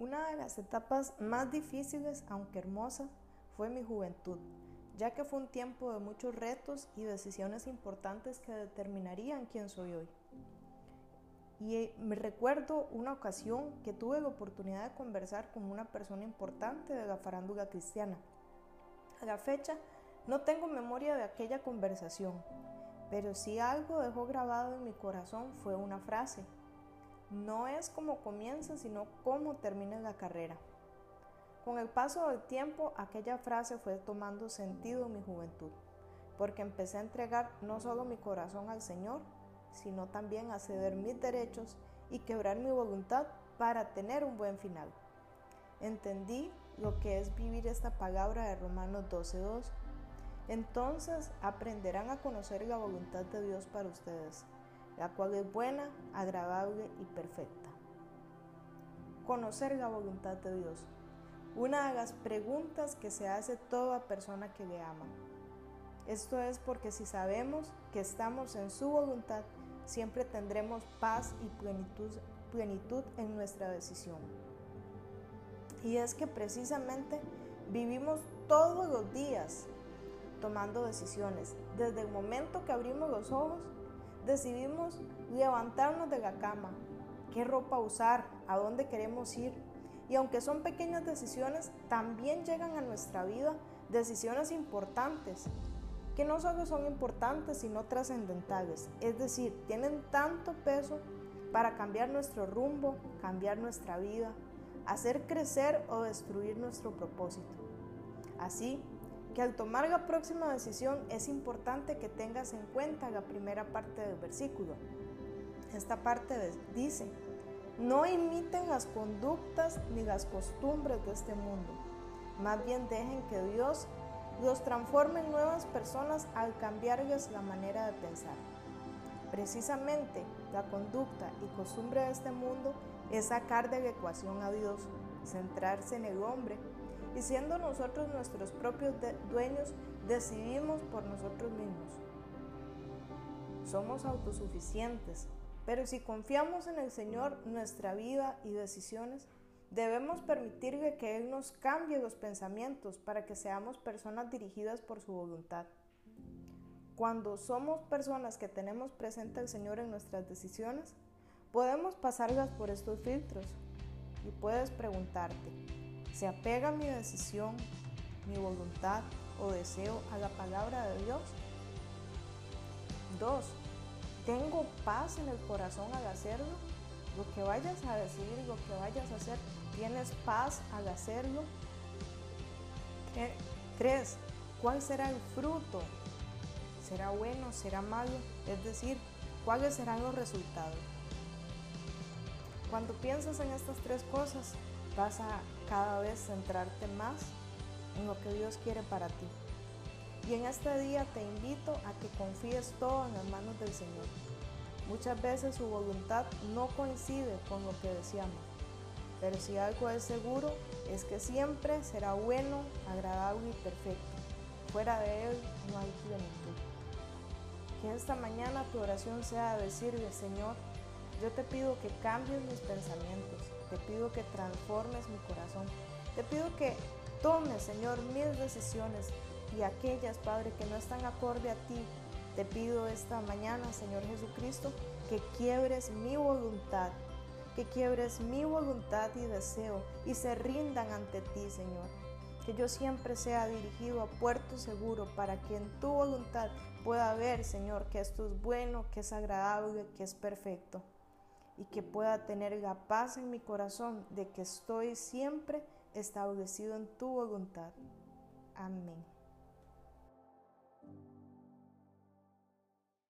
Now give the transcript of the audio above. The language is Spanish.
Una de las etapas más difíciles, aunque hermosa, fue mi juventud, ya que fue un tiempo de muchos retos y decisiones importantes que determinarían quién soy hoy. Y me recuerdo una ocasión que tuve la oportunidad de conversar con una persona importante de la farándula cristiana. A la fecha no tengo memoria de aquella conversación, pero si algo dejó grabado en mi corazón fue una frase no es como comienza, sino cómo termina la carrera. Con el paso del tiempo, aquella frase fue tomando sentido en mi juventud, porque empecé a entregar no solo mi corazón al Señor, sino también a ceder mis derechos y quebrar mi voluntad para tener un buen final. Entendí lo que es vivir esta palabra de Romanos 12.2. Entonces aprenderán a conocer la voluntad de Dios para ustedes la cual es buena, agradable y perfecta. Conocer la voluntad de Dios. Una de las preguntas que se hace toda persona que le ama. Esto es porque si sabemos que estamos en su voluntad, siempre tendremos paz y plenitud, plenitud en nuestra decisión. Y es que precisamente vivimos todos los días tomando decisiones, desde el momento que abrimos los ojos decidimos levantarnos de la cama, qué ropa usar, a dónde queremos ir. Y aunque son pequeñas decisiones, también llegan a nuestra vida decisiones importantes, que no solo son importantes, sino trascendentales. Es decir, tienen tanto peso para cambiar nuestro rumbo, cambiar nuestra vida, hacer crecer o destruir nuestro propósito. Así, que al tomar la próxima decisión es importante que tengas en cuenta la primera parte del versículo. Esta parte dice, no imiten las conductas ni las costumbres de este mundo, más bien dejen que Dios los transforme en nuevas personas al cambiarles la manera de pensar. Precisamente la conducta y costumbre de este mundo es sacar de la ecuación a Dios, centrarse en el hombre y siendo nosotros nuestros propios dueños, decidimos por nosotros mismos. Somos autosuficientes, pero si confiamos en el Señor nuestra vida y decisiones, debemos permitirle que Él nos cambie los pensamientos para que seamos personas dirigidas por su voluntad. Cuando somos personas que tenemos presente al Señor en nuestras decisiones, podemos pasarlas por estos filtros y puedes preguntarte, ¿Se apega mi decisión, mi voluntad o deseo a la palabra de Dios? 2. ¿Tengo paz en el corazón al hacerlo? Lo que vayas a decidir, lo que vayas a hacer, ¿tienes paz al hacerlo? 3. ¿Cuál será el fruto? ¿Será bueno? ¿Será malo? Es decir, ¿cuáles serán los resultados? Cuando piensas en estas tres cosas, vas a cada vez centrarte más en lo que Dios quiere para ti. Y en este día te invito a que confíes todo en las manos del Señor. Muchas veces su voluntad no coincide con lo que deseamos, pero si algo es seguro es que siempre será bueno, agradable y perfecto. Fuera de Él no hay plenitud. Que esta mañana tu oración sea decirle, Señor, yo te pido que cambies mis pensamientos, te pido que transformes mi corazón, te pido que tomes, Señor, mis decisiones y aquellas, Padre, que no están acorde a ti. Te pido esta mañana, Señor Jesucristo, que quiebres mi voluntad, que quiebres mi voluntad y deseo y se rindan ante ti, Señor. Que yo siempre sea dirigido a puerto seguro para que en tu voluntad pueda ver, Señor, que esto es bueno, que es agradable, que es perfecto y que pueda tener la paz en mi corazón de que estoy siempre establecido en tu voluntad. Amén.